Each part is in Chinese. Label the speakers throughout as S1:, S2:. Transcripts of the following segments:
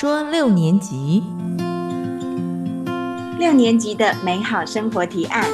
S1: 说六年级，
S2: 六年级的美好生活提案。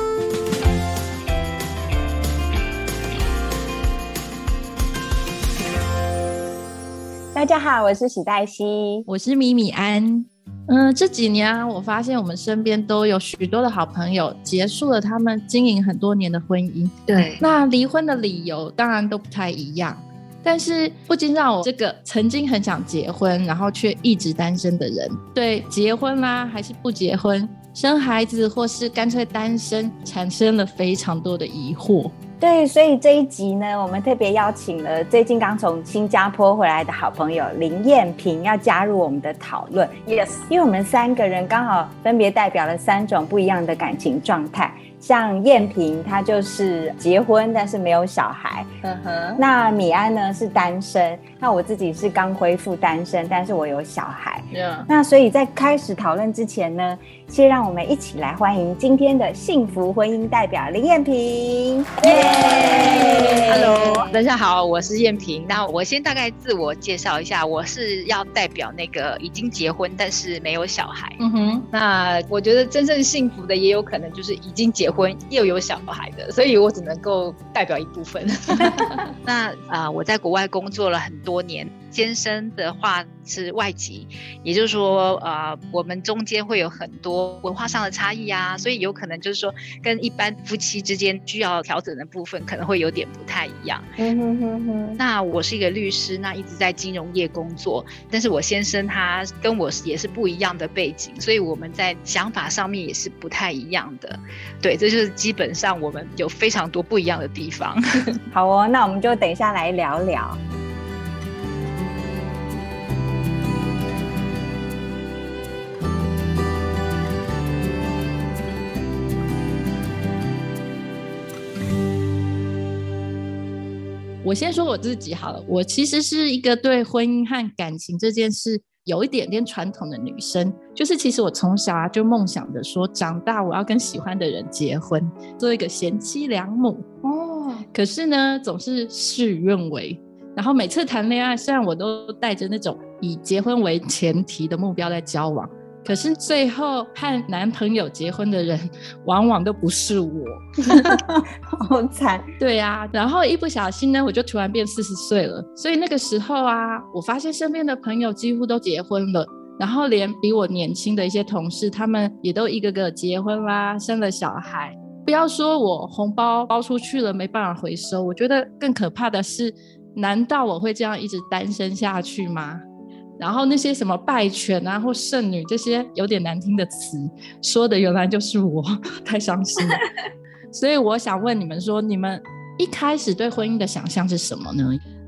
S2: 大家好，我是许黛西，
S3: 我是米米安。嗯，这几年啊，我发现我们身边都有许多的好朋友结束了他们经营很多年的婚姻。
S2: 对，
S3: 那离婚的理由当然都不太一样，但是不禁让我这个曾经很想结婚，然后却一直单身的人，对结婚啦还是不结婚、生孩子或是干脆单身，产生了非常多的疑惑。
S2: 对，所以这一集呢，我们特别邀请了最近刚从新加坡回来的好朋友林燕萍，要加入我们的讨论。Yes，因为我们三个人刚好分别代表了三种不一样的感情状态。像燕萍，她就是结婚但是没有小孩。嗯哼。那米安呢是单身，那我自己是刚恢复单身，但是我有小孩。那所以在开始讨论之前呢，先让我们一起来欢迎今天的幸福婚姻代表林燕萍。
S4: 耶，Hello，大家好，我是燕萍。那我先大概自我介绍一下，我是要代表那个已经结婚但是没有小孩。嗯哼。那我觉得真正幸福的也有可能就是已经结。婚又有小孩的，所以我只能够代表一部分。那啊，我在国外工作了很多年。先生的话是外籍，也就是说，呃，我们中间会有很多文化上的差异啊，所以有可能就是说，跟一般夫妻之间需要调整的部分可能会有点不太一样。嗯哼哼哼。那我是一个律师，那一直在金融业工作，但是我先生他跟我也是不一样的背景，所以我们在想法上面也是不太一样的。对，这就是基本上我们有非常多不一样的地方。
S2: 好哦，那我们就等一下来聊聊。
S3: 我先说我自己好了，我其实是一个对婚姻和感情这件事有一点点传统的女生，就是其实我从小啊就梦想着说，长大我要跟喜欢的人结婚，做一个贤妻良母哦。可是呢，总是事与愿违，然后每次谈恋爱，虽然我都带着那种以结婚为前提的目标在交往。可是最后和男朋友结婚的人，往往都不是我，
S2: 好惨。
S3: 对呀，然后一不小心呢，我就突然变四十岁了。所以那个时候啊，我发现身边的朋友几乎都结婚了，然后连比我年轻的一些同事，他们也都一个个结婚啦，生了小孩。不要说我红包包出去了没办法回收，我觉得更可怕的是，难道我会这样一直单身下去吗？然后那些什么拜犬啊或剩女这些有点难听的词，说的原来就是我，太伤心了。所以我想问你们说，你们一开始对婚姻的想象是什么呢？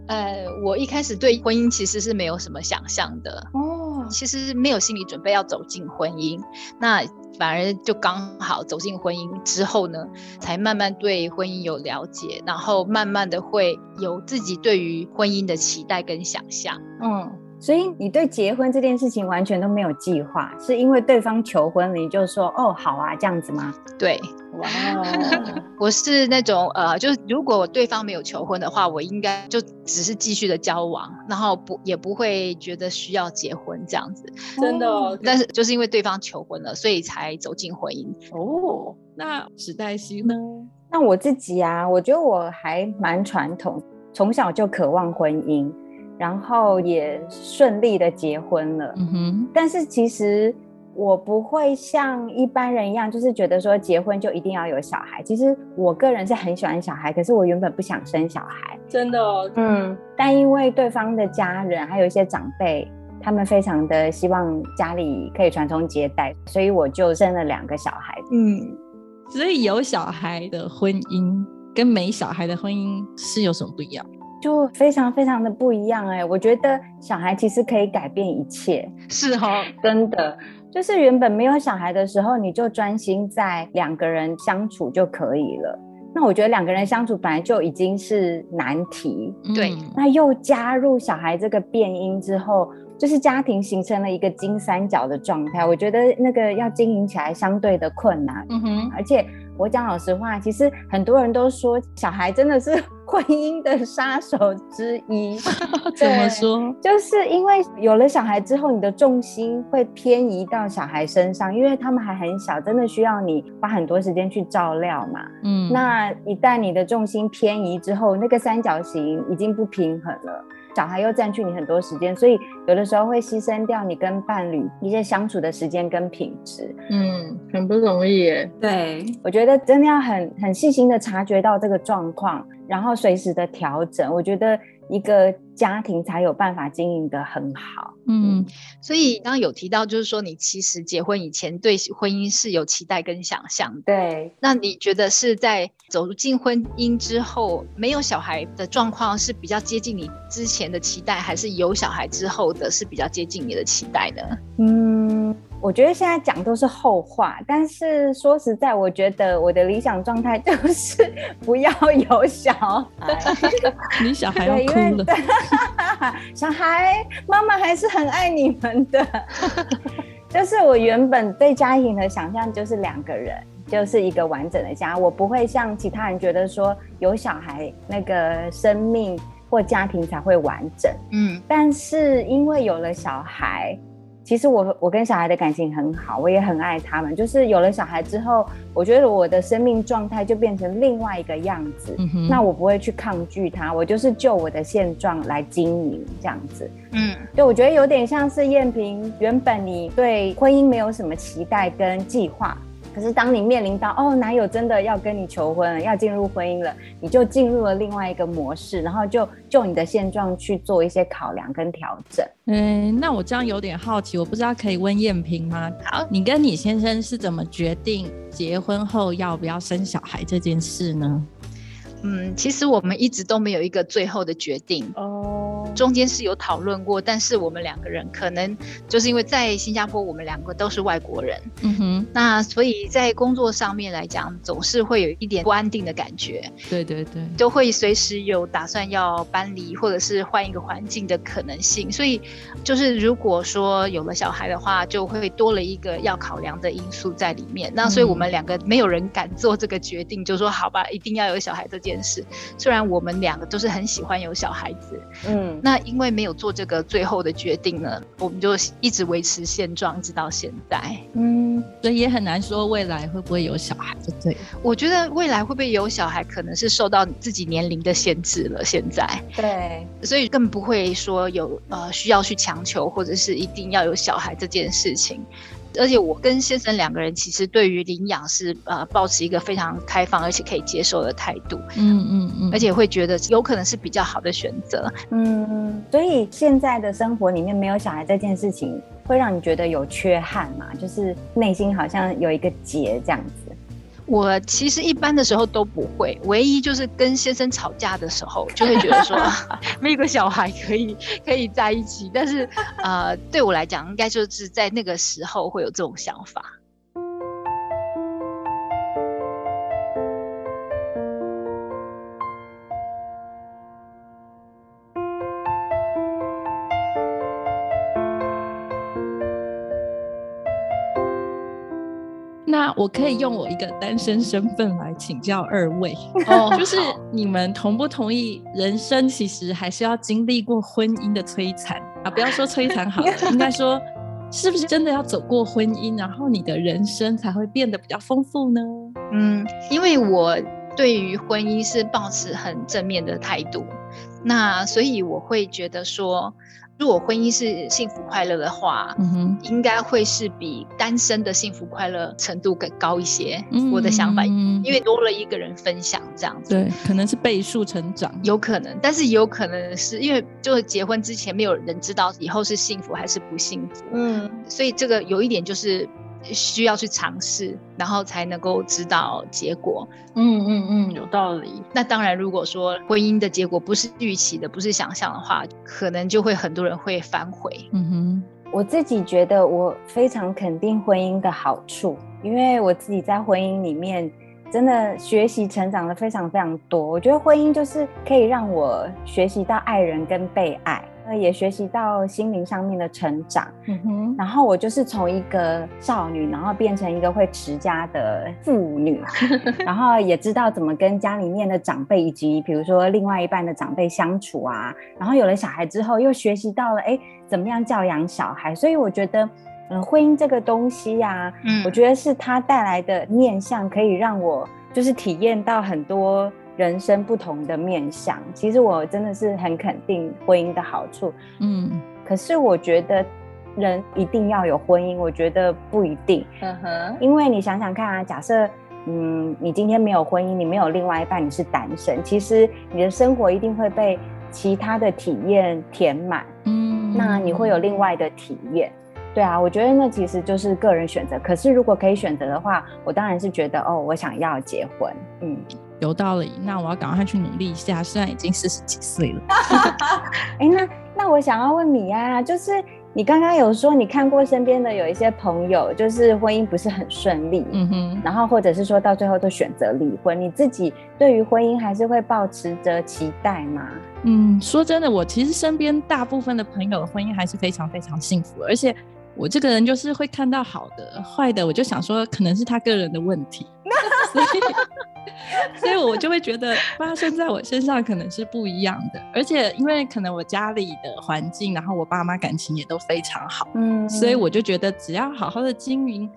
S4: 呃，我一开始对婚姻其实是没有什么想象的哦，其实没有心理准备要走进婚姻，那反而就刚好走进婚姻之后呢，才慢慢对婚姻有了解，然后慢慢的会有自己对于婚姻的期待跟想象，嗯。
S2: 所以你对结婚这件事情完全都没有计划，是因为对方求婚，你就说哦好啊这样子吗？
S4: 对，哇，我是那种呃，就是如果对方没有求婚的话，我应该就只是继续的交往，然后不也不会觉得需要结婚这样子。
S3: 真的，
S4: 但是就是因为对方求婚了，所以才走进婚姻。
S3: 哦，那史黛西呢？
S2: 那我自己啊，我觉得我还蛮传统，从小就渴望婚姻。然后也顺利的结婚了，嗯哼。但是其实我不会像一般人一样，就是觉得说结婚就一定要有小孩。其实我个人是很喜欢小孩，可是我原本不想生小孩，
S3: 真的。
S2: 哦嗯。但因为对方的家人还有一些长辈，他们非常的希望家里可以传宗接代，所以我就生了两个小孩。嗯。
S3: 所以有小孩的婚姻跟没小孩的婚姻是有什么不一样？
S2: 就非常非常的不一样哎，我觉得小孩其实可以改变一切，
S3: 是哦，
S2: 真的，就是原本没有小孩的时候，你就专心在两个人相处就可以了。那我觉得两个人相处本来就已经是难题，
S4: 对，
S2: 那又加入小孩这个变音之后，就是家庭形成了一个金三角的状态，我觉得那个要经营起来相对的困难。嗯哼，而且我讲老实话，其实很多人都说小孩真的是。婚姻的杀手之一。
S3: 怎么说？
S2: 就是因为有了小孩之后，你的重心会偏移到小孩身上，因为他们还很小，真的需要你花很多时间去照料嘛。嗯，那一旦你的重心偏移之后，那个三角形已经不平衡了。小孩又占据你很多时间，所以有的时候会牺牲掉你跟伴侣一些相处的时间跟品质。
S3: 嗯，很不容易耶。
S2: 对，我觉得真的要很很细心的察觉到这个状况，然后随时的调整。我觉得。一个家庭才有办法经营的很好。
S4: 嗯，所以刚刚有提到，就是说你其实结婚以前对婚姻是有期待跟想象。
S2: 对，
S4: 那你觉得是在走进婚姻之后，没有小孩的状况是比较接近你之前的期待，还是有小孩之后的是比较接近你的期待呢？嗯。
S2: 我觉得现在讲都是后话，但是说实在，我觉得我的理想状态 就是不要有小孩。
S3: 你小孩要哭了。
S2: 小孩，妈妈还是很爱你们的。就是我原本对家庭的想象就是两个人，就是一个完整的家。我不会像其他人觉得说有小孩那个生命或家庭才会完整。嗯，但是因为有了小孩。其实我我跟小孩的感情很好，我也很爱他们。就是有了小孩之后，我觉得我的生命状态就变成另外一个样子。那我不会去抗拒他，我就是就我的现状来经营这样子。嗯，对，我觉得有点像是燕平，原本你对婚姻没有什么期待跟计划。可是，当你面临到哦，男友真的要跟你求婚了，要进入婚姻了，你就进入了另外一个模式，然后就就你的现状去做一些考量跟调整。
S3: 嗯，那我这样有点好奇，我不知道可以问艳萍吗？
S4: 好，
S3: 你跟你先生是怎么决定结婚后要不要生小孩这件事呢？
S4: 嗯，其实我们一直都没有一个最后的决定哦，中间是有讨论过，但是我们两个人可能就是因为在新加坡，我们两个都是外国人，嗯哼，那所以在工作上面来讲，总是会有一点不安定的感觉，
S3: 对对对，
S4: 都会随时有打算要搬离或者是换一个环境的可能性，所以就是如果说有了小孩的话，就会多了一个要考量的因素在里面，那所以我们两个没有人敢做这个决定，就说好吧，一定要有小孩这件。事，虽然我们两个都是很喜欢有小孩子，嗯，那因为没有做这个最后的决定呢，我们就一直维持现状，直到现在，
S3: 嗯，所以也很难说未来会不会有小孩，对
S4: 我觉得未来会不会有小孩，可能是受到自己年龄的限制了。现在，
S2: 对，
S4: 所以更不会说有呃需要去强求，或者是一定要有小孩这件事情。而且我跟先生两个人其实对于领养是呃保持一个非常开放而且可以接受的态度，嗯嗯嗯，而且会觉得有可能是比较好的选择，
S2: 嗯，所以现在的生活里面没有小孩这件事情，会让你觉得有缺憾嘛？就是内心好像有一个结这样子。
S4: 我其实一般的时候都不会，唯一就是跟先生吵架的时候，就会觉得说 没有个小孩可以可以在一起，但是呃，对我来讲，应该就是在那个时候会有这种想法。
S3: 那我可以用我一个单身身份来请教二位，哦，就是你们同不同意，人生其实还是要经历过婚姻的摧残啊？不要说摧残好了，应该说，是不是真的要走过婚姻，然后你的人生才会变得比较丰富呢？
S4: 嗯，因为我对于婚姻是保持很正面的态度，那所以我会觉得说。如果婚姻是幸福快乐的话，嗯哼，应该会是比单身的幸福快乐程度更高一些。嗯我的想法，因为多了一个人分享这样子，
S3: 对，可能是倍数成长，
S4: 有可能，但是有可能是因为就是结婚之前没有人知道以后是幸福还是不幸福，嗯，所以这个有一点就是。需要去尝试，然后才能够知道结果。
S3: 嗯嗯嗯，有道理。
S4: 那当然，如果说婚姻的结果不是预期的，不是想象的话，可能就会很多人会反悔。嗯
S2: 哼，我自己觉得我非常肯定婚姻的好处，因为我自己在婚姻里面真的学习成长的非常非常多。我觉得婚姻就是可以让我学习到爱人跟被爱。也学习到心灵上面的成长。嗯哼，然后我就是从一个少女，然后变成一个会持家的妇女，然后也知道怎么跟家里面的长辈以及比如说另外一半的长辈相处啊。然后有了小孩之后，又学习到了哎，怎么样教养小孩。所以我觉得，嗯，婚姻这个东西呀，嗯，我觉得是它带来的面向，可以让我就是体验到很多。人生不同的面相，其实我真的是很肯定婚姻的好处。嗯，可是我觉得人一定要有婚姻，我觉得不一定。嗯哼，因为你想想看啊，假设嗯你今天没有婚姻，你没有另外一半，你是单身，其实你的生活一定会被其他的体验填满。嗯，那你会有另外的体验。对啊，我觉得那其实就是个人选择。可是如果可以选择的话，我当然是觉得哦，我想要结婚。嗯。
S3: 有道理，那我要赶快去努力一下。虽然已经四十几岁了
S2: 哎，那那我想要问米啊，就是你刚刚有说你看过身边的有一些朋友，就是婚姻不是很顺利，嗯哼，然后或者是说到最后都选择离婚，你自己对于婚姻还是会保持着期待吗？
S3: 嗯，说真的，我其实身边大部分的朋友的婚姻还是非常非常幸福，而且我这个人就是会看到好的、坏的，我就想说可能是他个人的问题。所以，所以我就会觉得发生在我身上可能是不一样的，而且因为可能我家里的环境，然后我爸妈感情也都非常好，嗯，所以我就觉得只要好好的经营。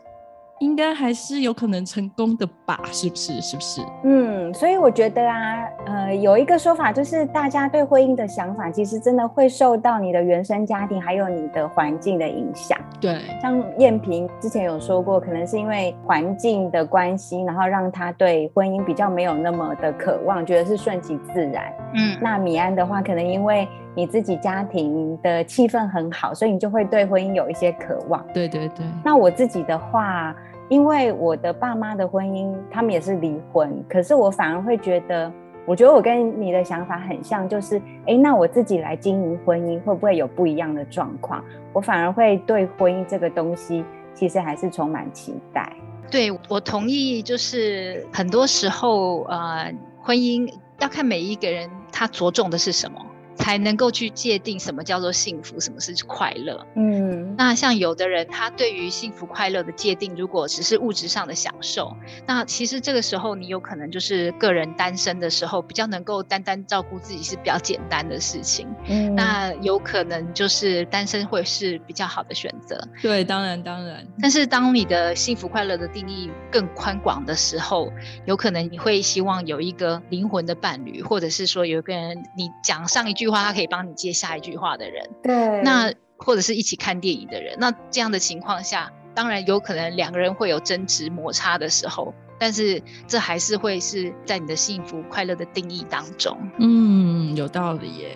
S3: 应该还是有可能成功的吧？是不是？是不是？
S2: 嗯，所以我觉得啊，呃，有一个说法就是，大家对婚姻的想法，其实真的会受到你的原生家庭还有你的环境的影响。
S3: 对，
S2: 像燕萍之前有说过，可能是因为环境的关系，然后让她对婚姻比较没有那么的渴望，觉得是顺其自然。嗯，那米安的话，可能因为你自己家庭的气氛很好，所以你就会对婚姻有一些渴望。
S3: 对对对。
S2: 那我自己的话。因为我的爸妈的婚姻，他们也是离婚，可是我反而会觉得，我觉得我跟你的想法很像，就是，哎，那我自己来经营婚姻，会不会有不一样的状况？我反而会对婚姻这个东西，其实还是充满期待。
S4: 对我同意，就是很多时候，呃，婚姻要看每一个人他着重的是什么。才能够去界定什么叫做幸福，什么是快乐。嗯，那像有的人，他对于幸福快乐的界定，如果只是物质上的享受，那其实这个时候你有可能就是个人单身的时候，比较能够单单照顾自己是比较简单的事情。嗯，那有可能就是单身会是比较好的选择。
S3: 对，当然当然。
S4: 但是当你的幸福快乐的定义更宽广的时候，有可能你会希望有一个灵魂的伴侣，或者是说有一个人你讲上一句。话他可以帮你接下一句话的人，
S2: 对，
S4: 那或者是一起看电影的人，那这样的情况下，当然有可能两个人会有争执摩擦的时候，但是这还是会是在你的幸福快乐的定义当中。
S3: 嗯，有道理耶。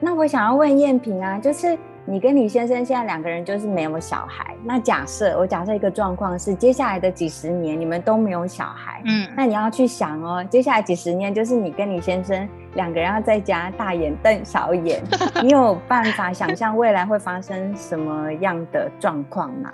S2: 那我想要问燕平啊，就是。你跟李先生现在两个人就是没有小孩。那假设我假设一个状况是，接下来的几十年你们都没有小孩，嗯，那你要去想哦，接下来几十年就是你跟你先生两个人要在家大眼瞪小眼，你有办法想象未来会发生什么样的状况吗？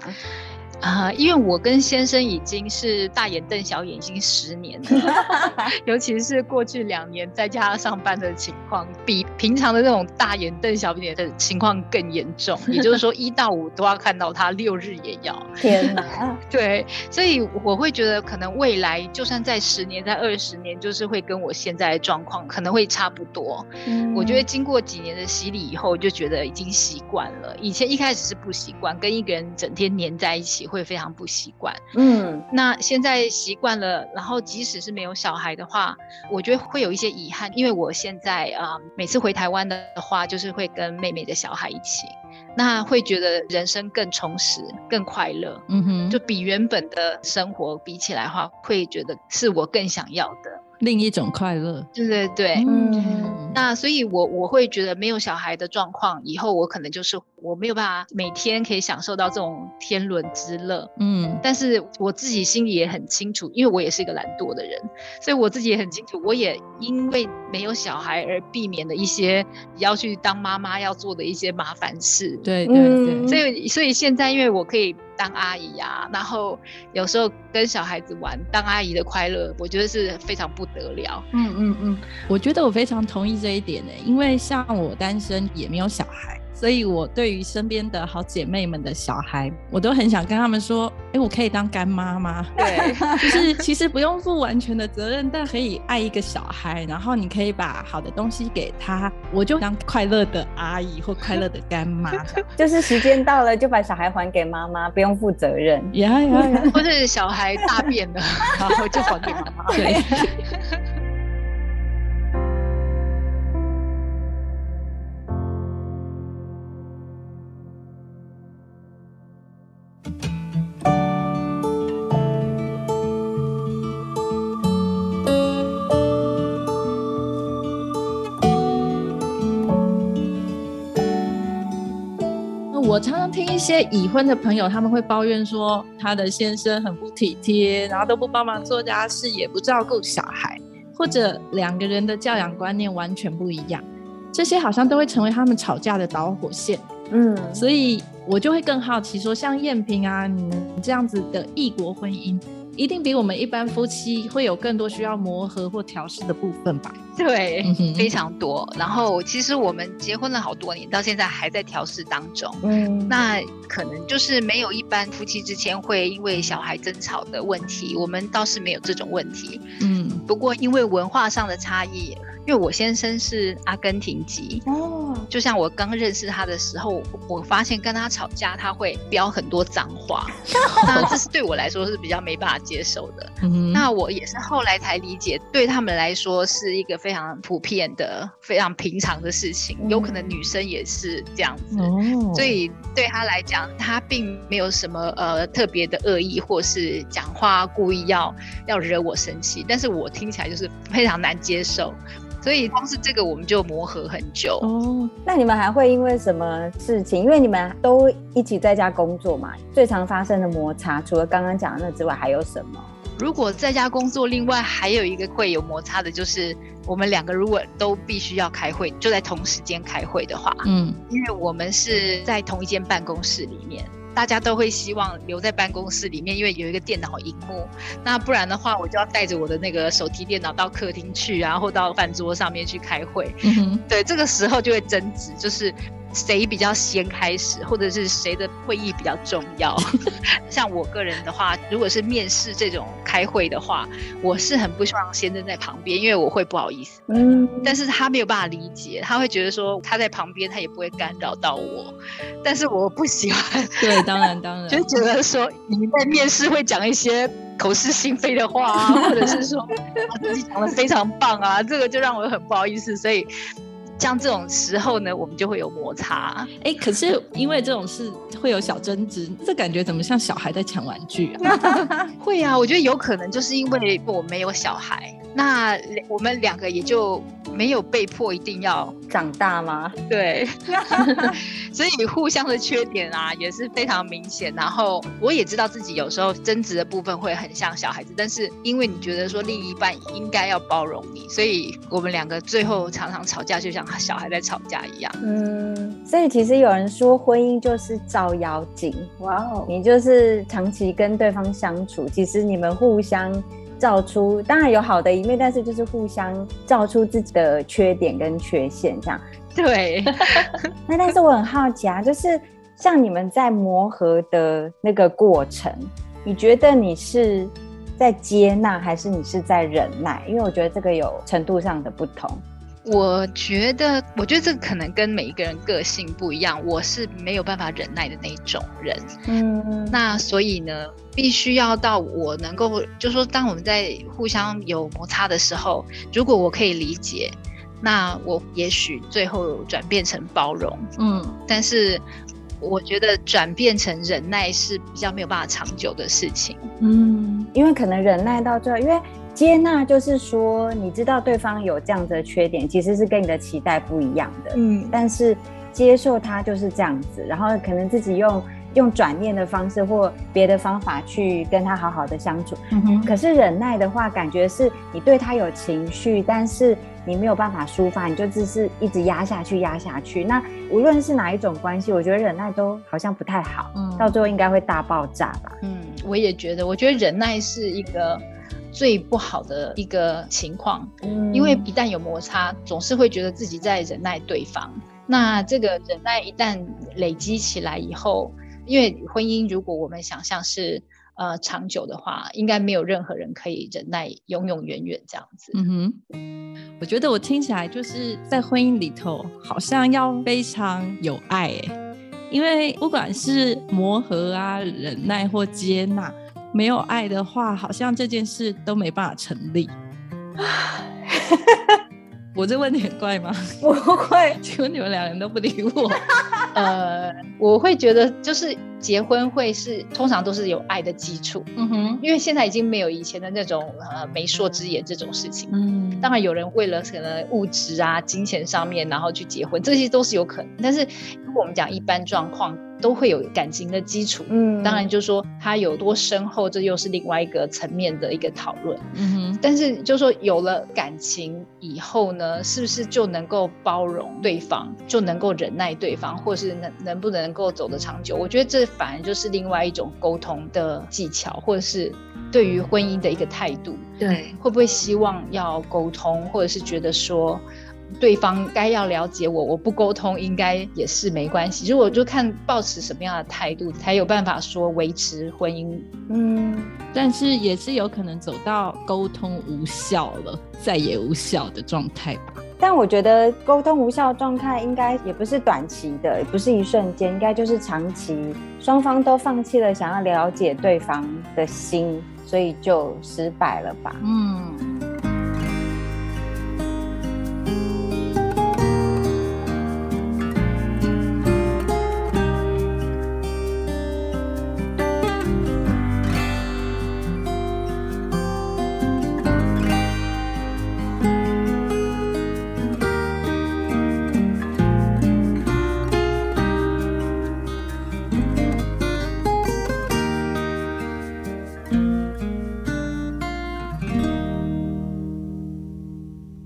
S4: 啊，因为我跟先生已经是大眼瞪小眼已经十年了，尤其是过去两年在家上班的情况，比平常的那种大眼瞪小眼的情况更严重。也就是说，一到五都要看到他，六日也要。
S2: 天哪！
S4: 对，所以我会觉得，可能未来就算在十年、在二十年，就是会跟我现在的状况可能会差不多。嗯，我觉得经过几年的洗礼以后，就觉得已经习惯了。以前一开始是不习惯，跟一个人整天黏在一起。会非常不习惯，嗯，那现在习惯了，然后即使是没有小孩的话，我觉得会有一些遗憾，因为我现在啊，每次回台湾的话，就是会跟妹妹的小孩一起，那会觉得人生更充实、更快乐，嗯哼，就比原本的生活比起来的话，会觉得是我更想要的。
S3: 另一种快乐，
S4: 对对对，嗯，那所以，我我会觉得没有小孩的状况，以后我可能就是我没有办法每天可以享受到这种天伦之乐。嗯，但是我自己心里也很清楚，因为我也是一个懒惰的人，所以我自己也很清楚，我也因为没有小孩而避免了一些要去当妈妈要做的一些麻烦事。
S3: 对对对，
S4: 所以所以现在因为我可以。当阿姨呀，然后有时候跟小孩子玩，当阿姨的快乐，我觉得是非常不得了。嗯
S3: 嗯嗯，我觉得我非常同意这一点呢，因为像我单身也没有小孩。所以，我对于身边的好姐妹们的小孩，我都很想跟他们说：，哎，我可以当干妈吗？
S4: 对，
S3: 就是其实不用负完全的责任，但可以爱一个小孩，然后你可以把好的东西给他，我就当快乐的阿姨或快乐的干妈。
S2: 就是时间到了，就把小孩还给妈妈，不用负责任。
S3: 呀呀呀！
S4: 或是小孩大便了，然后就还给妈妈。
S3: 对。我常常听一些已婚的朋友，他们会抱怨说，他的先生很不体贴，然后都不帮忙做家事，也不照顾小孩，或者两个人的教养观念完全不一样，这些好像都会成为他们吵架的导火线。嗯，所以我就会更好奇说，像燕平啊，你们这样子的异国婚姻。一定比我们一般夫妻会有更多需要磨合或调试的部分吧？
S4: 对，非常多。然后其实我们结婚了好多年，到现在还在调试当中。嗯，那可能就是没有一般夫妻之间会因为小孩争吵的问题，我们倒是没有这种问题。嗯，不过因为文化上的差异。因为我先生是阿根廷籍哦，就像我刚认识他的时候，我发现跟他吵架他会飙很多脏话，那这是对我来说是比较没办法接受的。那我也是后来才理解，对他们来说是一个非常普遍的、非常平常的事情，有可能女生也是这样子。所以对他来讲，他并没有什么呃特别的恶意，或是讲话故意要要惹我生气，但是我听起来就是非常难接受。所以光是这个我们就磨合很久哦。
S2: 那你们还会因为什么事情？因为你们都一起在家工作嘛，最常发生的摩擦，除了刚刚讲的那之外，还有什么？
S4: 如果在家工作，另外还有一个会有摩擦的，就是我们两个如果都必须要开会，就在同时间开会的话，嗯，因为我们是在同一间办公室里面。大家都会希望留在办公室里面，因为有一个电脑荧幕。那不然的话，我就要带着我的那个手提电脑到客厅去，然后到饭桌上面去开会。嗯对，这个时候就会争执，就是。谁比较先开始，或者是谁的会议比较重要？像我个人的话，如果是面试这种开会的话，我是很不希望先生在旁边，因为我会不好意思。嗯，但是他没有办法理解，他会觉得说他在旁边，他也不会干扰到我。但是我不喜欢。
S3: 对，当然当然，
S4: 就觉得说你在面试会讲一些口是心非的话啊，或者是说自己讲的非常棒啊，这个就让我很不好意思，所以。像这种时候呢，我们就会有摩擦。
S3: 哎，可是因为这种事会有小争执，这感觉怎么像小孩在抢玩具啊？
S4: 会啊，我觉得有可能就是因为我没有小孩。那我们两个也就没有被迫一定要
S2: 长大吗？
S4: 对，所以互相的缺点啊也是非常明显。然后我也知道自己有时候争执的部分会很像小孩子，但是因为你觉得说另一半应该要包容你，所以我们两个最后常常吵架，就像小孩在吵架一样。
S2: 嗯，所以其实有人说婚姻就是照妖镜。哇哦，你就是长期跟对方相处，其实你们互相。照出当然有好的一面，但是就是互相照出自己的缺点跟缺陷，这样。
S4: 对。
S2: 那但是我很好奇啊，就是像你们在磨合的那个过程，你觉得你是在接纳，还是你是在忍耐？因为我觉得这个有程度上的不同。
S4: 我觉得，我觉得这可能跟每一个人个性不一样。我是没有办法忍耐的那种人，嗯，那所以呢，必须要到我能够，就说当我们在互相有摩擦的时候，如果我可以理解，那我也许最后转变成包容，嗯，但是我觉得转变成忍耐是比较没有办法长久的事情，
S2: 嗯，因为可能忍耐到最后，因为。接纳就是说，你知道对方有这样的缺点，其实是跟你的期待不一样的。嗯，但是接受他就是这样子，然后可能自己用用转念的方式或别的方法去跟他好好的相处。嗯哼。可是忍耐的话，感觉是你对他有情绪，但是你没有办法抒发，你就只是一直压下去，压下去。那无论是哪一种关系，我觉得忍耐都好像不太好，嗯，到最后应该会大爆炸吧。
S4: 嗯，我也觉得，我觉得忍耐是一个。最不好的一个情况，因为一旦有摩擦，总是会觉得自己在忍耐对方。那这个忍耐一旦累积起来以后，因为婚姻如果我们想象是呃长久的话，应该没有任何人可以忍耐永永远远这样子。嗯
S3: 哼，我觉得我听起来就是在婚姻里头，好像要非常有爱哎，因为不管是磨合啊、忍耐或接纳。没有爱的话，好像这件事都没办法成立。我这问题很怪吗？
S2: 不会，
S3: 请问你们两人都不理我。
S4: 呃，我会觉得就是结婚会是通常都是有爱的基础。嗯哼，因为现在已经没有以前的那种呃媒妁之言这种事情。嗯，当然有人为了可能物质啊、金钱上面，然后去结婚，这些都是有可能。但是如果我们讲一般状况。都会有感情的基础，嗯，当然就是说它有多深厚，这又是另外一个层面的一个讨论，嗯哼。但是就是说有了感情以后呢，是不是就能够包容对方，就能够忍耐对方，或是能能不能够走得长久？我觉得这反而就是另外一种沟通的技巧，或者是对于婚姻的一个态度，
S2: 对，
S4: 会不会希望要沟通，或者是觉得说。对方该要了解我，我不沟通应该也是没关系。如果就看保持什么样的态度，才有办法说维持婚姻。
S3: 嗯，但是也是有可能走到沟通无效了，再也无效的状态吧。
S2: 但我觉得沟通无效状态应该也不是短期的，也不是一瞬间，应该就是长期，双方都放弃了想要了解对方的心，所以就失败了吧。嗯。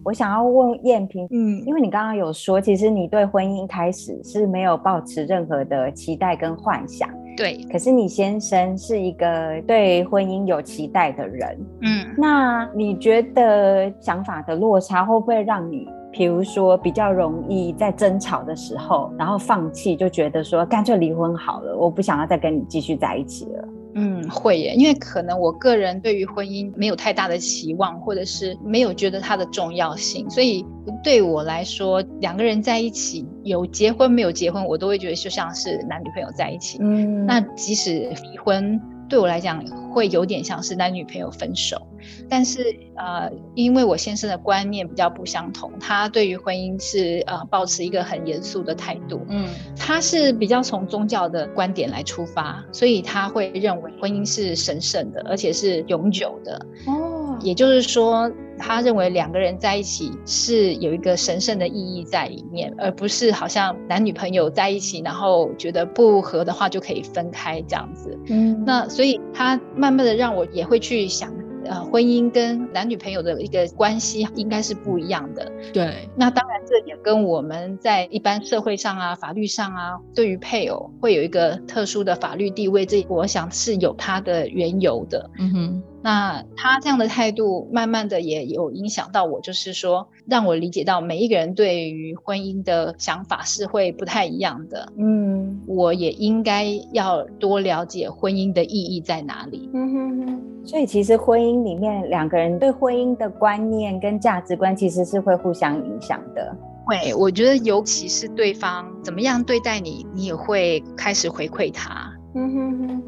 S2: 我想要问燕萍，嗯，因为你刚刚有说，其实你对婚姻开始是没有抱持任何的期待跟幻想，
S4: 对。
S2: 可是你先生是一个对婚姻有期待的人，嗯，那你觉得想法的落差会不会让你，比如说比较容易在争吵的时候，然后放弃，就觉得说干脆离婚好了，我不想要再跟你继续在一起了。
S4: 嗯，会耶，因为可能我个人对于婚姻没有太大的期望，或者是没有觉得它的重要性，所以对我来说，两个人在一起有结婚没有结婚，我都会觉得就像是男女朋友在一起。嗯，那即使离婚。对我来讲，会有点像是男女朋友分手，但是呃，因为我先生的观念比较不相同，他对于婚姻是呃保持一个很严肃的态度，嗯，他是比较从宗教的观点来出发，所以他会认为婚姻是神圣的，而且是永久的。哦，也就是说。他认为两个人在一起是有一个神圣的意义在里面，而不是好像男女朋友在一起，然后觉得不合的话就可以分开这样子。嗯，那所以他慢慢的让我也会去想。呃，婚姻跟男女朋友的一个关系应该是不一样的。
S3: 对，
S4: 那当然这也跟我们在一般社会上啊、法律上啊，对于配偶会有一个特殊的法律地位，这我想是有它的缘由的。嗯哼，那他这样的态度，慢慢的也有影响到我，就是说让我理解到每一个人对于婚姻的想法是会不太一样的。嗯，我也应该要多了解婚姻的意义在哪里。嗯哼
S2: 哼。所以其实婚姻里面两个人对婚姻的观念跟价值观其实是会互相影响的。
S4: 会，我觉得尤其是对方怎么样对待你，你也会开始回馈他。嗯
S3: 哼哼。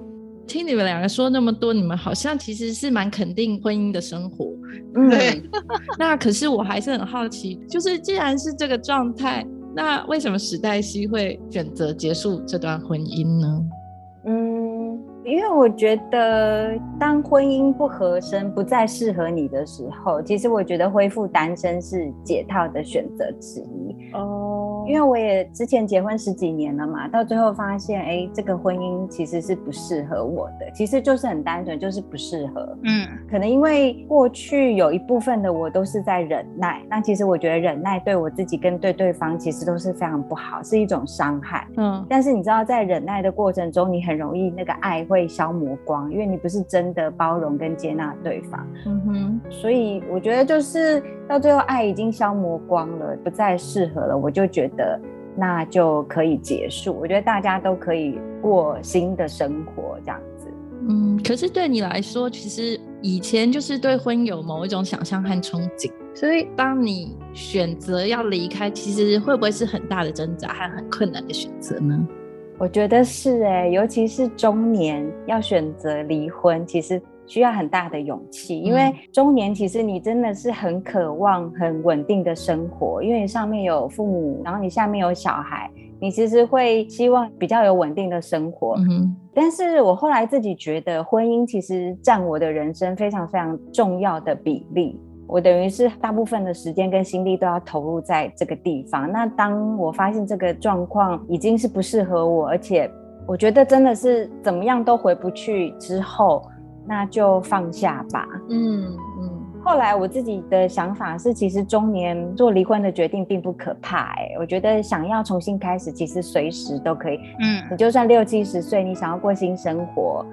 S3: 听你们两个说那么多，你们好像其实是蛮肯定婚姻的生活。对。那可是我还是很好奇，就是既然是这个状态，那为什么史黛西会选择结束这段婚姻呢？
S2: 因为我觉得，当婚姻不合身、不再适合你的时候，其实我觉得恢复单身是解套的选择之一。哦。因为我也之前结婚十几年了嘛，到最后发现，哎，这个婚姻其实是不适合我的，其实就是很单纯，就是不适合。嗯，可能因为过去有一部分的我都是在忍耐，那其实我觉得忍耐对我自己跟对对方其实都是非常不好，是一种伤害。嗯，但是你知道，在忍耐的过程中，你很容易那个爱会消磨光，因为你不是真的包容跟接纳对方。嗯哼，所以我觉得就是到最后爱已经消磨光了，不再适合了，我就觉得。那就可以结束。我觉得大家都可以过新的生活，这样子。
S3: 嗯，可是对你来说，其实以前就是对婚有某一种想象和憧憬，所以当你选择要离开，其实会不会是很大的挣扎和很困难的选择呢？
S2: 我觉得是哎，尤其是中年要选择离婚，其实。需要很大的勇气，因为中年其实你真的是很渴望很稳定的生活，因为你上面有父母，然后你下面有小孩，你其实会希望比较有稳定的生活。嗯，但是我后来自己觉得，婚姻其实占我的人生非常非常重要的比例，我等于是大部分的时间跟心力都要投入在这个地方。那当我发现这个状况已经是不适合我，而且我觉得真的是怎么样都回不去之后。那就放下吧。嗯嗯。后来我自己的想法是，其实中年做离婚的决定并不可怕。哎，我觉得想要重新开始，其实随时都可以。嗯。你就算六七十岁，你想要过新生活，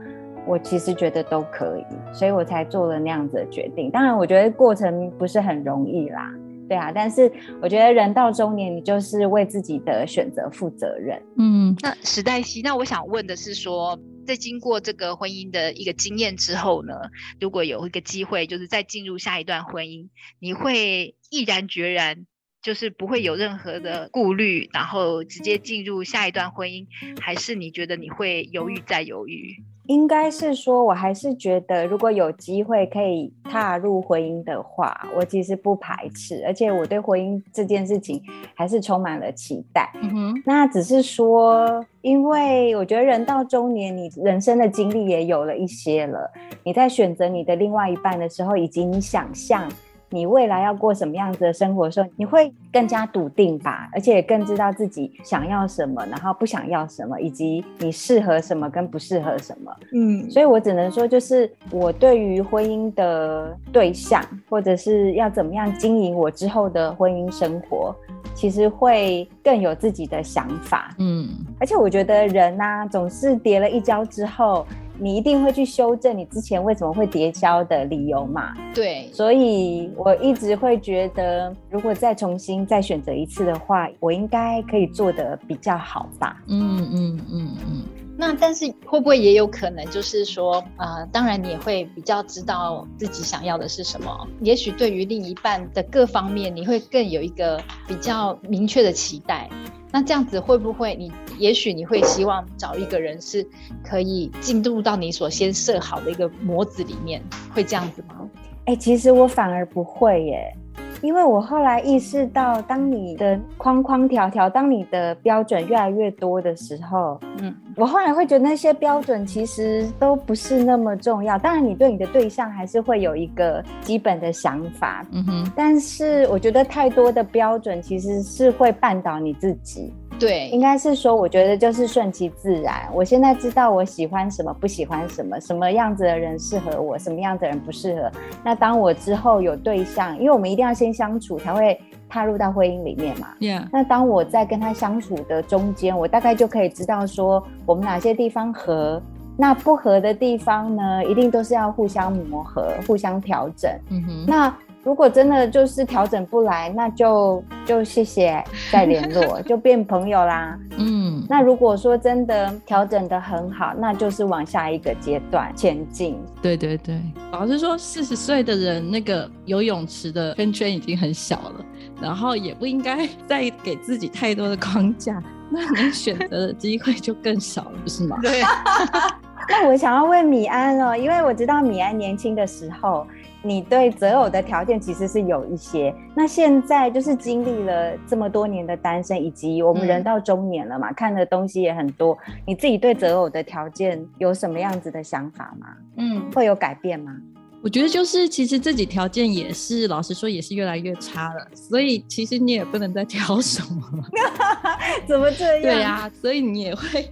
S2: 我其实觉得都可以。所以我才做了那样子的决定。当然，我觉得过程不是很容易啦。对啊，但是我觉得人到中年，你就是为自己的选择负责任。
S4: 嗯。那时代西，那我想问的是说。在经过这个婚姻的一个经验之后呢，如果有一个机会，就是再进入下一段婚姻，你会毅然决然，就是不会有任何的顾虑，然后直接进入下一段婚姻，还是你觉得你会犹豫再犹豫？
S2: 应该是说，我还是觉得，如果有机会可以踏入婚姻的话，我其实不排斥，而且我对婚姻这件事情还是充满了期待。嗯哼，那只是说，因为我觉得人到中年，你人生的经历也有了一些了，你在选择你的另外一半的时候，以及你想象。你未来要过什么样子的生活的时候，你会更加笃定吧，而且更知道自己想要什么，然后不想要什么，以及你适合什么跟不适合什么。嗯，所以我只能说，就是我对于婚姻的对象，或者是要怎么样经营我之后的婚姻生活，其实会更有自己的想法。嗯，而且我觉得人呐，总是跌了一跤之后。你一定会去修正你之前为什么会跌销的理由嘛？
S4: 对，
S2: 所以我一直会觉得，如果再重新再选择一次的话，我应该可以做得比较好吧？嗯嗯
S4: 嗯嗯。那但是会不会也有可能，就是说，呃，当然你也会比较知道自己想要的是什么，也许对于另一半的各方面，你会更有一个比较明确的期待。那这样子会不会你也许你会希望找一个人是可以进入到你所先设好的一个模子里面，会这样子吗？
S2: 哎，其实我反而不会耶。因为我后来意识到，当你的框框条条，当你的标准越来越多的时候，嗯，我后来会觉得那些标准其实都不是那么重要。当然，你对你的对象还是会有一个基本的想法，嗯哼。但是我觉得太多的标准其实是会绊倒你自己。
S4: 对，
S2: 应该是说，我觉得就是顺其自然。我现在知道我喜欢什么，不喜欢什么，什么样子的人适合我，什么样子的人不适合。那当我之后有对象，因为我们一定要先相处，才会踏入到婚姻里面嘛。Yeah。那当我在跟他相处的中间，我大概就可以知道说，我们哪些地方合，那不合的地方呢，一定都是要互相磨合、互相调整。嗯哼。那。如果真的就是调整不来，那就就谢谢 再联络，就变朋友啦。嗯，那如果说真的调整的很好，那就是往下一个阶段前进。
S3: 对对对，老实说，四十岁的人那个游泳池的圈圈已经很小了，然后也不应该再给自己太多的框架，那能选择的机会就更少了，不是吗？
S4: 对。
S2: 那我想要问米安哦，因为我知道米安年轻的时候。你对择偶的条件其实是有一些，那现在就是经历了这么多年的单身，以及我们人到中年了嘛，看的东西也很多。你自己对择偶的条件有什么样子的想法吗？嗯，会有改变吗？
S3: 我觉得就是其实自己条件也是，老实说也是越来越差了，所以其实你也不能再挑什么了。
S2: 怎么这样？
S3: 对呀，所以你也会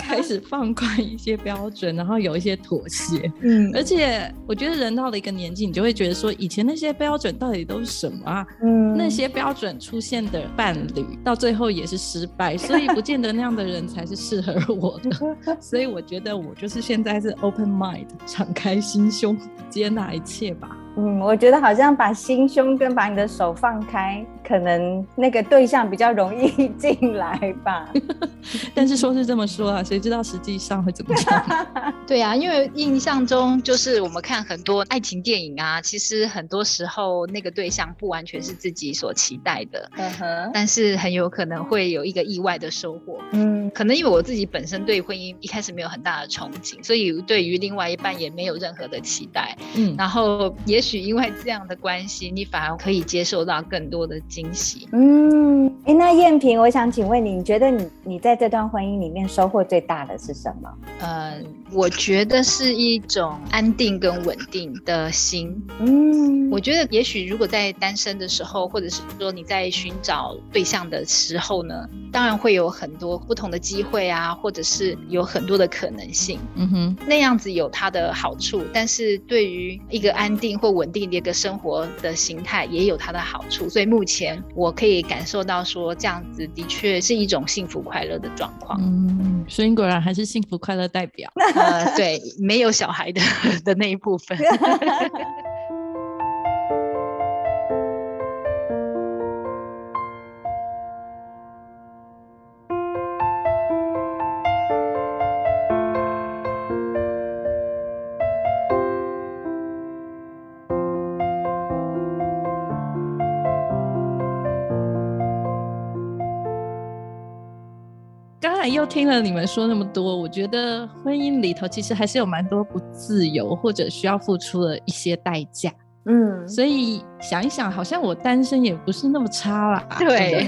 S3: 开始放宽一些标准，然后有一些妥协。嗯，而且我觉得人到了一个年纪，你就会觉得说，以前那些标准到底都是什么啊？嗯，那些标准出现的伴侣到最后也是失败，所以不见得那样的人才是适合我的。所以我觉得我就是现在是 open mind，敞开心胸。接那一切吧。
S2: 嗯，我觉得好像把心胸跟把你的手放开，可能那个对象比较容易进来吧。
S3: 但是说是这么说啊，谁知道实际上会怎么样？
S4: 对啊，因为印象中就是我们看很多爱情电影啊，其实很多时候那个对象不完全是自己所期待的，嗯哼，但是很有可能会有一个意外的收获。嗯，可能因为我自己本身对婚姻一开始没有很大的憧憬，所以对于另外一半也没有任何的期待。嗯，然后也。也许因为这样的关系，你反而可以接受到更多的惊喜。
S2: 嗯，哎，那燕萍，我想请问你，你觉得你你在这段婚姻里面收获最大的是什么？
S4: 嗯，我觉得是一种安定跟稳定的心。嗯，我觉得也许如果在单身的时候，或者是说你在寻找对象的时候呢，当然会有很多不同的机会啊，或者是有很多的可能性。嗯哼，那样子有它的好处，但是对于一个安定或稳定的一个生活的形态也有它的好处，所以目前我可以感受到说，这样子的确是一种幸福快乐的状况。
S3: 嗯，所以果然还是幸福快乐代表。
S4: 呃，对，没有小孩的 的那一部分。
S3: 又听了你们说那么多，我觉得婚姻里头其实还是有蛮多不自由或者需要付出的一些代价。嗯，所以想一想，好像我单身也不是那么差啦。
S4: 对，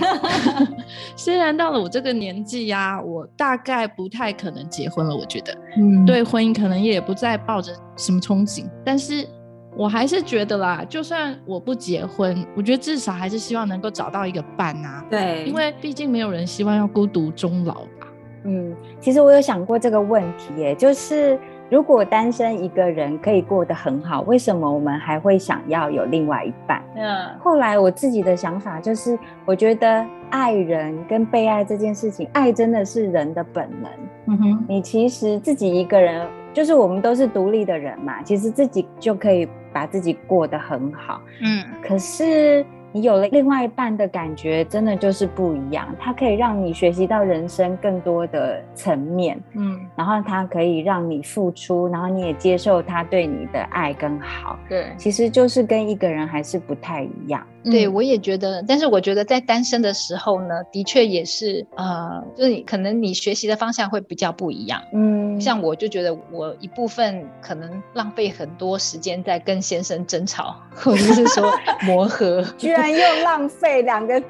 S3: 虽然到了我这个年纪呀，我大概不太可能结婚了。我觉得，嗯，对婚姻可能也不再抱着什么憧憬，但是我还是觉得啦，就算我不结婚，我觉得至少还是希望能够找到一个伴啊。
S2: 对，
S3: 因为毕竟没有人希望要孤独终老。
S2: 嗯，其实我有想过这个问题，耶，就是如果单身一个人可以过得很好，为什么我们还会想要有另外一半？嗯，后来我自己的想法就是，我觉得爱人跟被爱这件事情，爱真的是人的本能。嗯哼，你其实自己一个人，就是我们都是独立的人嘛，其实自己就可以把自己过得很好。嗯，可是。你有了另外一半的感觉，真的就是不一样。它可以让你学习到人生更多的层面，嗯，然后它可以让你付出，然后你也接受他对你的爱跟好。
S4: 对，
S2: 其实就是跟一个人还是不太一样。
S4: 对，我也觉得，但是我觉得在单身的时候呢，的确也是，呃，就是你可能你学习的方向会比较不一样。嗯，像我就觉得我一部分可能浪费很多时间在跟先生争吵，或者是说 磨合，
S2: 居然用浪费两个字。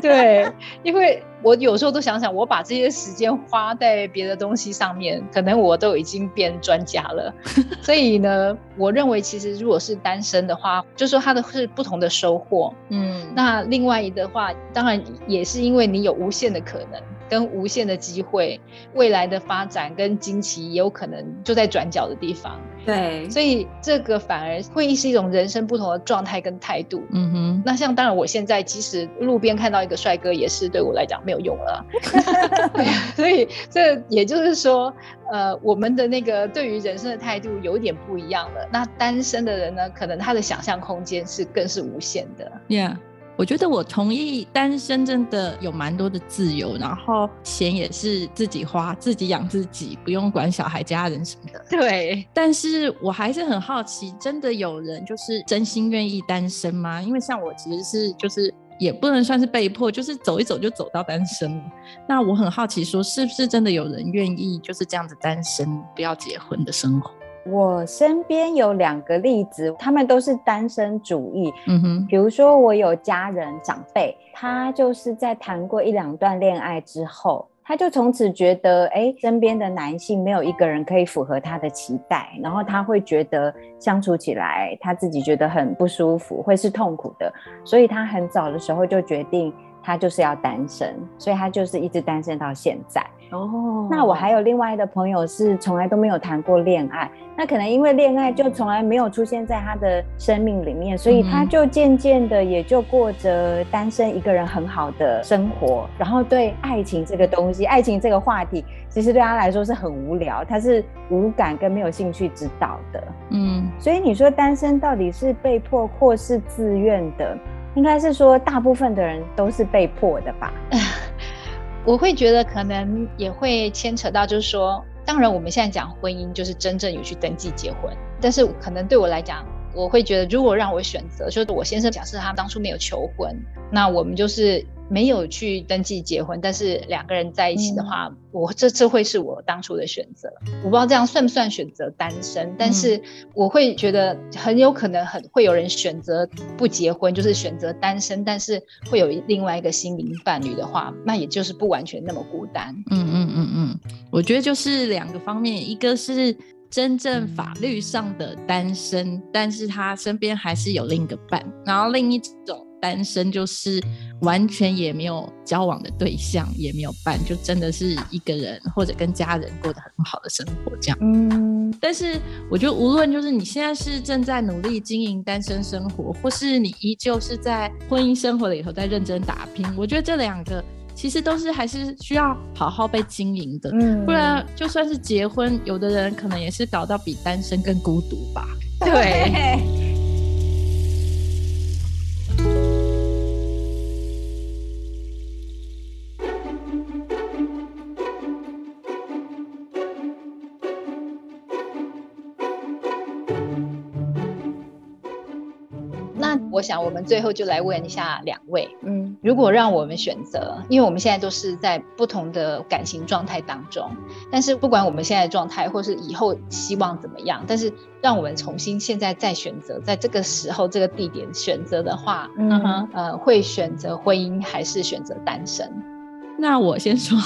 S4: 对，因为。我有时候都想想，我把这些时间花在别的东西上面，可能我都已经变专家了。所以呢，我认为其实如果是单身的话，就说他的是不同的收获。嗯，那另外一的话，当然也是因为你有无限的可能。跟无限的机会，未来的发展跟惊奇也有可能就在转角的地方。
S2: 对，
S4: 所以这个反而会是一种人生不同的状态跟态度。嗯哼，那像当然，我现在即使路边看到一个帅哥，也是对我来讲没有用了。所以这也就是说，呃，我们的那个对于人生的态度有点不一样了。那单身的人呢，可能他的想象空间是更是无限的。
S3: Yeah。我觉得我同意，单身真的有蛮多的自由，然后钱也是自己花，自己养自己，不用管小孩、家人什么的。
S4: 对，
S3: 但是我还是很好奇，真的有人就是真心愿意单身吗？因为像我其实是就是也不能算是被迫，就是走一走就走到单身了。那我很好奇，说是不是真的有人愿意就是这样子单身，不要结婚的生活？
S2: 我身边有两个例子，他们都是单身主义。嗯哼，比如说我有家人长辈，他就是在谈过一两段恋爱之后。他就从此觉得，哎，身边的男性没有一个人可以符合他的期待，然后他会觉得相处起来他自己觉得很不舒服，会是痛苦的，所以他很早的时候就决定他就是要单身，所以他就是一直单身到现在。哦，那我还有另外的朋友是从来都没有谈过恋爱，那可能因为恋爱就从来没有出现在他的生命里面，所以他就渐渐的也就过着单身一个人很好的生活，然后对爱情这个东西，爱情这个话题，其实对他来说是很无聊，他是无感跟没有兴趣知道的。嗯，所以你说单身到底是被迫或是自愿的？应该是说大部分的人都是被迫的吧。
S4: 我会觉得可能也会牵扯到，就是说，当然我们现在讲婚姻，就是真正有去登记结婚，但是可能对我来讲，我会觉得，如果让我选择，就是我先生假设他当初没有求婚，那我们就是。没有去登记结婚，但是两个人在一起的话，我这这会是我当初的选择。我不知道这样算不算选择单身，但是我会觉得很有可能很会有人选择不结婚，就是选择单身，但是会有另外一个心灵伴侣的话，那也就是不完全那么孤单。嗯嗯
S3: 嗯嗯，我觉得就是两个方面，一个是真正法律上的单身，但是他身边还是有另一个伴，然后另一种。单身就是完全也没有交往的对象，也没有伴，就真的是一个人或者跟家人过得很好的生活这样。嗯，但是我觉得无论就是你现在是正在努力经营单身生活，或是你依旧是在婚姻生活里头在认真打拼，我觉得这两个其实都是还是需要好好被经营的。嗯，不然就算是结婚，有的人可能也是搞到比单身更孤独吧。
S4: 对。我想，我们最后就来问一下两位，嗯，如果让我们选择，因为我们现在都是在不同的感情状态当中，但是不管我们现在的状态，或是以后希望怎么样，但是让我们重新现在再选择，在这个时候这个地点选择的话，嗯哼，呃，会选择婚姻还是选择单身？
S3: 那我先说，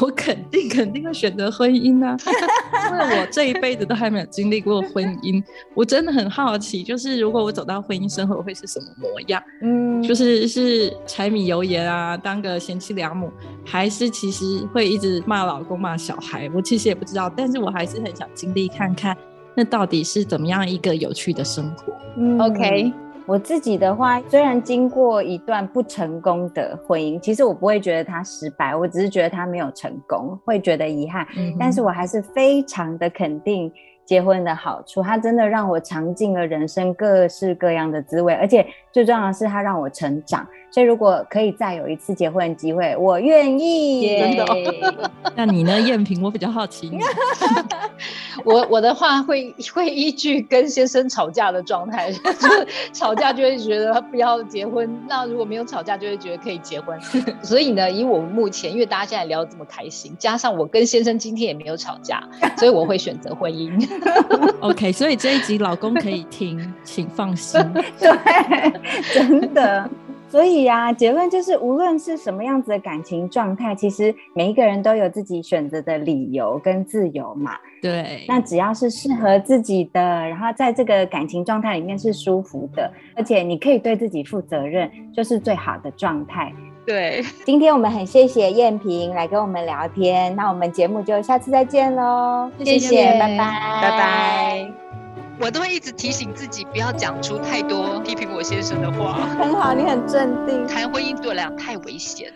S3: 我肯定肯定会选择婚姻啊，因为我这一辈子都还没有经历过婚姻，我真的很好奇，就是如果我走到婚姻生活会是什么模样？嗯，就是是柴米油盐啊，当个贤妻良母，还是其实会一直骂老公骂小孩？我其实也不知道，但是我还是很想经历看看，那到底是怎么样一个有趣的生活嗯
S4: ？OK。
S2: 我自己的话，虽然经过一段不成功的婚姻，其实我不会觉得他失败，我只是觉得他没有成功，会觉得遗憾。但是我还是非常的肯定。结婚的好处，它真的让我尝尽了人生各式各样的滋味，而且最重要的是，它让我成长。所以，如果可以再有一次结婚的机会，我愿意。
S3: 真的？那你呢，艳萍？我比较好奇。
S4: 我我的话会会依据跟先生吵架的状态，就是吵架就会觉得不要结婚。那如果没有吵架，就会觉得可以结婚。所以呢，以我们目前，因为大家现在聊的这么开心，加上我跟先生今天也没有吵架，所以我会选择婚姻。
S3: OK，所以这一集老公可以听，请放心。
S2: 对，真的。所以呀，结论就是，无论是什么样子的感情状态，其实每一个人都有自己选择的理由跟自由嘛。
S3: 对。
S2: 那只要是适合自己的，然后在这个感情状态里面是舒服的，而且你可以对自己负责任，就是最好的状态。
S4: 对，
S2: 今天我们很谢谢燕萍来跟我们聊天，那我们节目就下次再见喽，谢谢，拜拜，
S4: 拜拜。我都会一直提醒自己不要讲出太多批评我先生的话。
S2: 很好，你很镇定。
S4: 谈婚姻对我来讲太危险。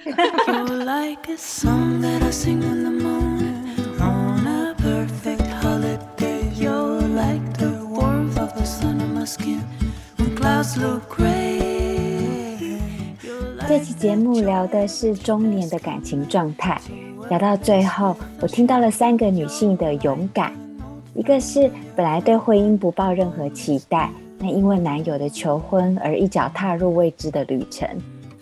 S2: 这期节目聊的是中年的感情状态，聊到最后，我听到了三个女性的勇敢。一个是本来对婚姻不抱任何期待，但因为男友的求婚而一脚踏入未知的旅程，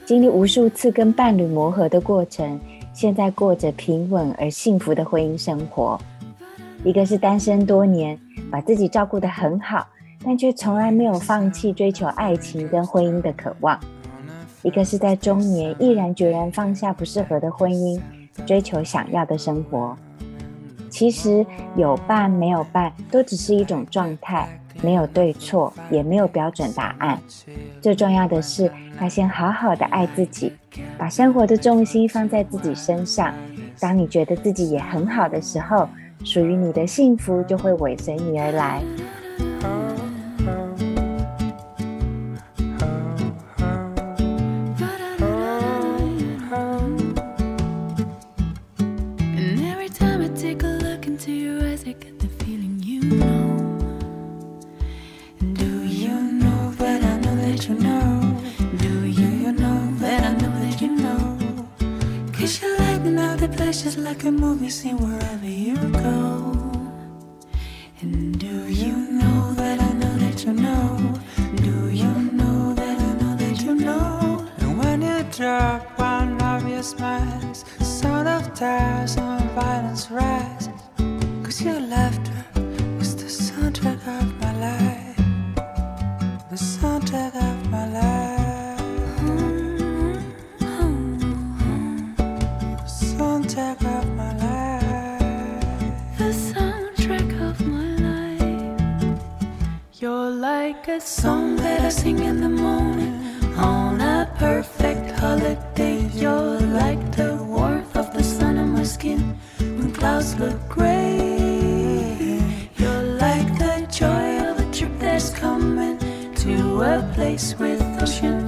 S2: 经历无数次跟伴侣磨合的过程，现在过着平稳而幸福的婚姻生活。一个是单身多年，把自己照顾得很好，但却从来没有放弃追求爱情跟婚姻的渴望。一个是在中年毅然决然放下不适合的婚姻，追求想要的生活。其实有伴没有伴，都只是一种状态，没有对错，也没有标准答案。最重要的是，要先好好的爱自己，把生活的重心放在自己身上。当你觉得自己也很好的时候，属于你的幸福就会尾随你而来。
S1: like a movie scene wherever you go. And do you know that I know that you know? Do you know that I know that you know? And when you drop one of your smiles, sound of tears and violence rise. Cause you left her. Song that I sing in the morning on a perfect holiday. You're like the warmth of the sun on my skin when clouds look gray. You're like the joy of a trip that's coming to a place with ocean